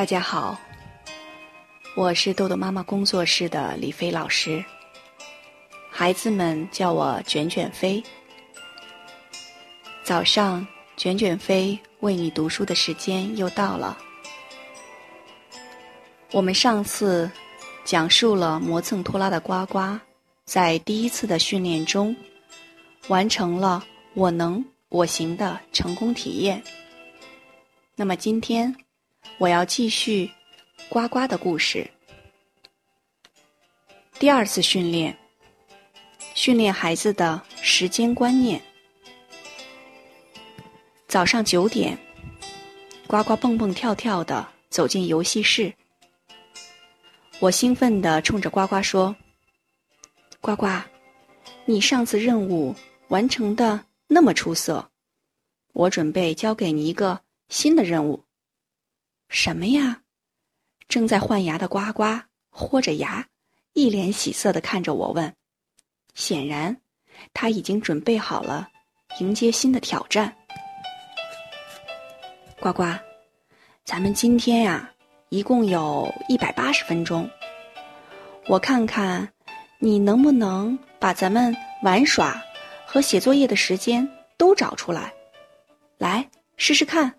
大家好，我是豆豆妈妈工作室的李飞老师，孩子们叫我卷卷飞。早上，卷卷飞为你读书的时间又到了。我们上次讲述了磨蹭拖拉的呱呱，在第一次的训练中完成了“我能，我行”的成功体验。那么今天。我要继续呱呱的故事。第二次训练，训练孩子的时间观念。早上九点，呱呱蹦蹦跳跳的走进游戏室。我兴奋的冲着呱呱说：“呱呱，你上次任务完成的那么出色，我准备交给你一个新的任务。”什么呀？正在换牙的呱呱豁着牙，一脸喜色的看着我问。显然，他已经准备好了迎接新的挑战。呱呱，咱们今天呀，一共有一百八十分钟。我看看，你能不能把咱们玩耍和写作业的时间都找出来？来试试看。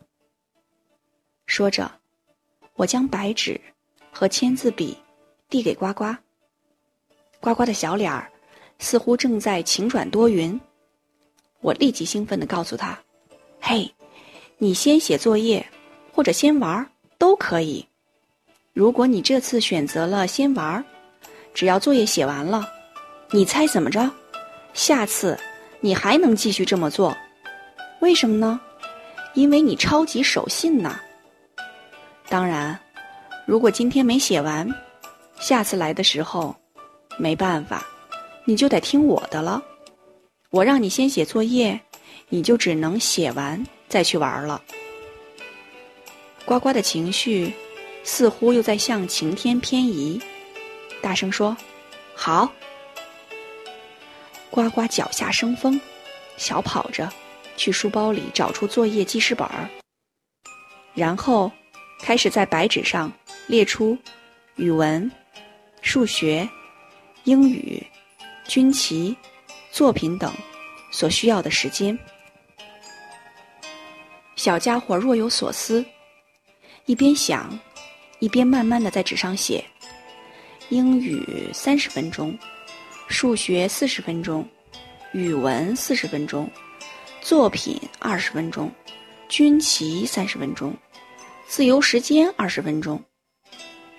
说着。我将白纸和签字笔递给呱呱，呱呱的小脸儿似乎正在晴转多云。我立即兴奋地告诉他：“嘿，你先写作业或者先玩都可以。如果你这次选择了先玩，只要作业写完了，你猜怎么着？下次你还能继续这么做。为什么呢？因为你超级守信呐。”当然，如果今天没写完，下次来的时候，没办法，你就得听我的了。我让你先写作业，你就只能写完再去玩了。呱呱的情绪似乎又在向晴天偏移，大声说：“好。”呱呱脚下生风，小跑着去书包里找出作业记事本儿，然后。开始在白纸上列出语文、数学、英语、军旗、作品等所需要的时间。小家伙若有所思，一边想，一边慢慢的在纸上写：英语三十分钟，数学四十分钟，语文四十分钟，作品二十分钟，军旗三十分钟。自由时间二十分钟，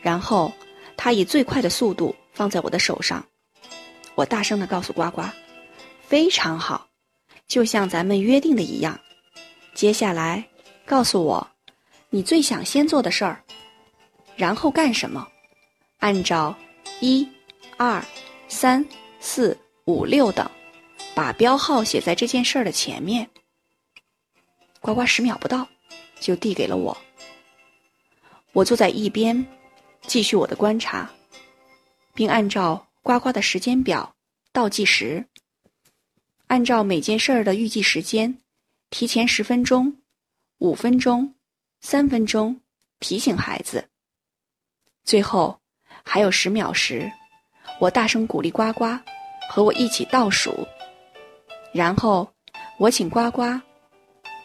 然后他以最快的速度放在我的手上。我大声的告诉呱呱：“非常好，就像咱们约定的一样。接下来告诉我，你最想先做的事儿，然后干什么？按照一、二、三、四、五、六等，把标号写在这件事儿的前面。”呱呱十秒不到，就递给了我。我坐在一边，继续我的观察，并按照呱呱的时间表倒计时，按照每件事儿的预计时间，提前十分钟、五分钟、三分钟提醒孩子。最后还有十秒时，我大声鼓励呱呱和我一起倒数，然后我请呱呱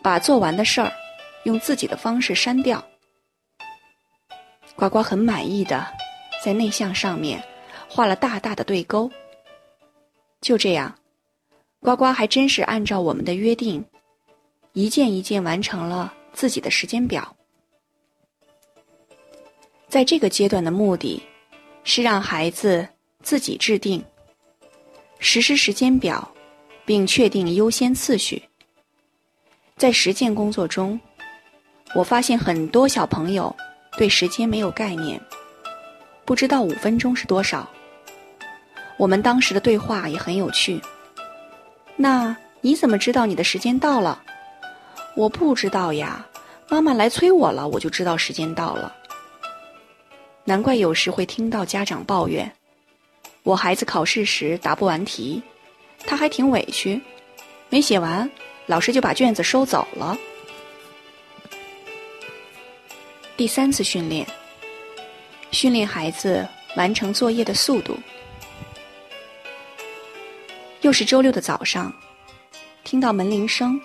把做完的事儿用自己的方式删掉。呱呱很满意的，在内向上面画了大大的对勾。就这样，呱呱还真是按照我们的约定，一件一件完成了自己的时间表。在这个阶段的目的，是让孩子自己制定实施时间表，并确定优先次序。在实践工作中，我发现很多小朋友。对时间没有概念，不知道五分钟是多少。我们当时的对话也很有趣。那你怎么知道你的时间到了？我不知道呀，妈妈来催我了，我就知道时间到了。难怪有时会听到家长抱怨，我孩子考试时答不完题，他还挺委屈，没写完，老师就把卷子收走了。第三次训练，训练孩子完成作业的速度。又是周六的早上，听到门铃声，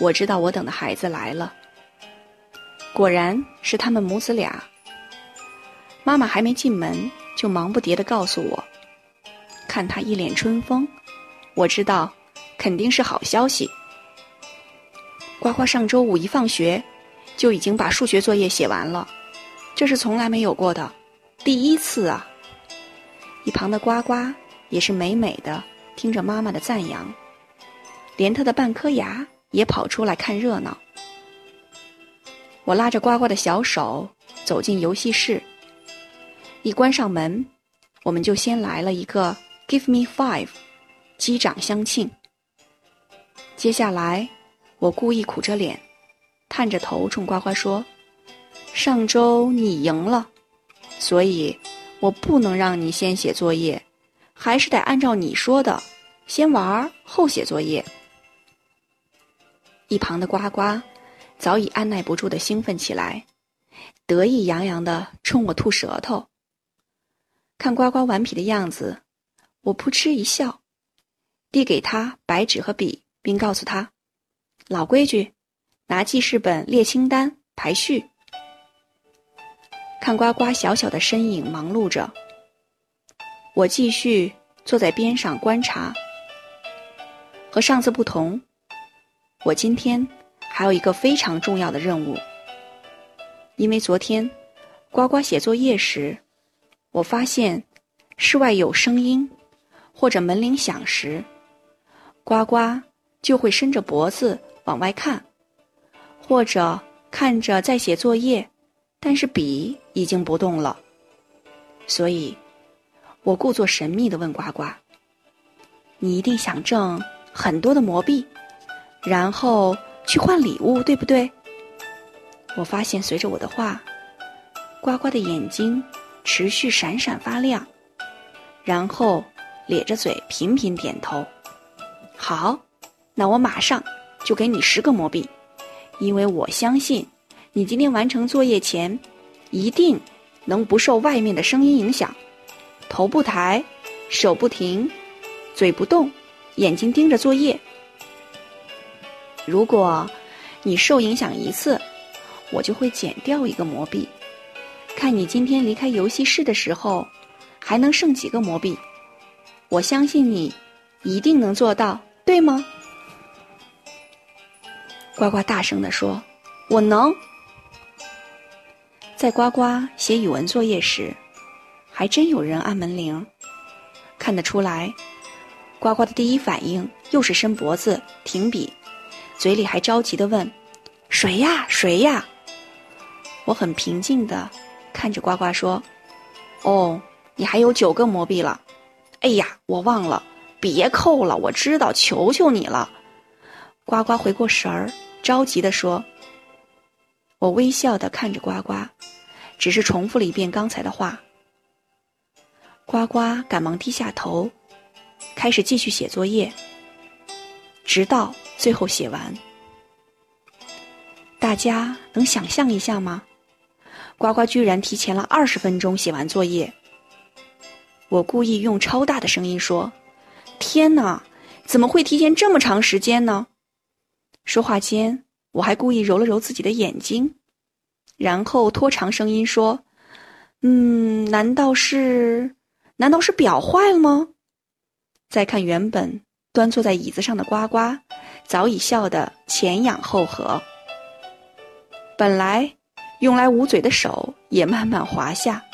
我知道我等的孩子来了。果然是他们母子俩。妈妈还没进门，就忙不迭的告诉我：“看他一脸春风，我知道肯定是好消息。”呱呱上周五一放学。就已经把数学作业写完了，这是从来没有过的，第一次啊！一旁的呱呱也是美美的听着妈妈的赞扬，连他的半颗牙也跑出来看热闹。我拉着呱呱的小手走进游戏室，一关上门，我们就先来了一个 “Give me five”，击掌相庆。接下来，我故意苦着脸。探着头冲呱呱说：“上周你赢了，所以我不能让你先写作业，还是得按照你说的，先玩后写作业。”一旁的呱呱早已按耐不住的兴奋起来，得意洋洋的冲我吐舌头。看呱呱顽皮的样子，我扑哧一笑，递给他白纸和笔，并告诉他：“老规矩。”拿记事本列清单排序，看呱呱小小的身影忙碌着，我继续坐在边上观察。和上次不同，我今天还有一个非常重要的任务，因为昨天呱呱写作业时，我发现室外有声音或者门铃响时，呱呱就会伸着脖子往外看。或者看着在写作业，但是笔已经不动了。所以，我故作神秘的问呱呱：“你一定想挣很多的魔币，然后去换礼物，对不对？”我发现，随着我的话，呱呱的眼睛持续闪闪发亮，然后咧着嘴频频点头。好，那我马上就给你十个魔币。因为我相信，你今天完成作业前，一定能不受外面的声音影响，头不抬，手不停，嘴不动，眼睛盯着作业。如果你受影响一次，我就会减掉一个魔币，看你今天离开游戏室的时候还能剩几个魔币。我相信你一定能做到，对吗？呱呱大声地说：“我能。”在呱呱写语文作业时，还真有人按门铃。看得出来，呱呱的第一反应又是伸脖子、停笔，嘴里还着急地问：“谁呀？谁呀？”我很平静地看着呱呱说：“哦，你还有九个魔币了。哎呀，我忘了，别扣了，我知道，求求你了。”呱呱回过神儿。着急地说：“我微笑的看着呱呱，只是重复了一遍刚才的话。呱呱赶忙低下头，开始继续写作业，直到最后写完。大家能想象一下吗？呱呱居然提前了二十分钟写完作业。我故意用超大的声音说：‘天哪，怎么会提前这么长时间呢？’”说话间，我还故意揉了揉自己的眼睛，然后拖长声音说：“嗯，难道是？难道是表坏了吗？”再看原本端坐在椅子上的呱呱，早已笑得前仰后合，本来用来捂嘴的手也慢慢滑下。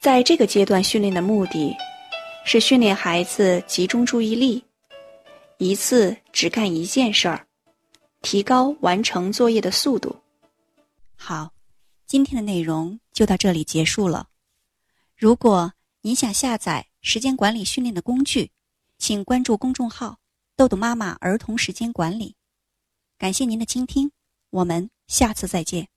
在这个阶段训练的目的，是训练孩子集中注意力。一次只干一件事儿，提高完成作业的速度。好，今天的内容就到这里结束了。如果您想下载时间管理训练的工具，请关注公众号“豆豆妈妈儿童时间管理”。感谢您的倾听，我们下次再见。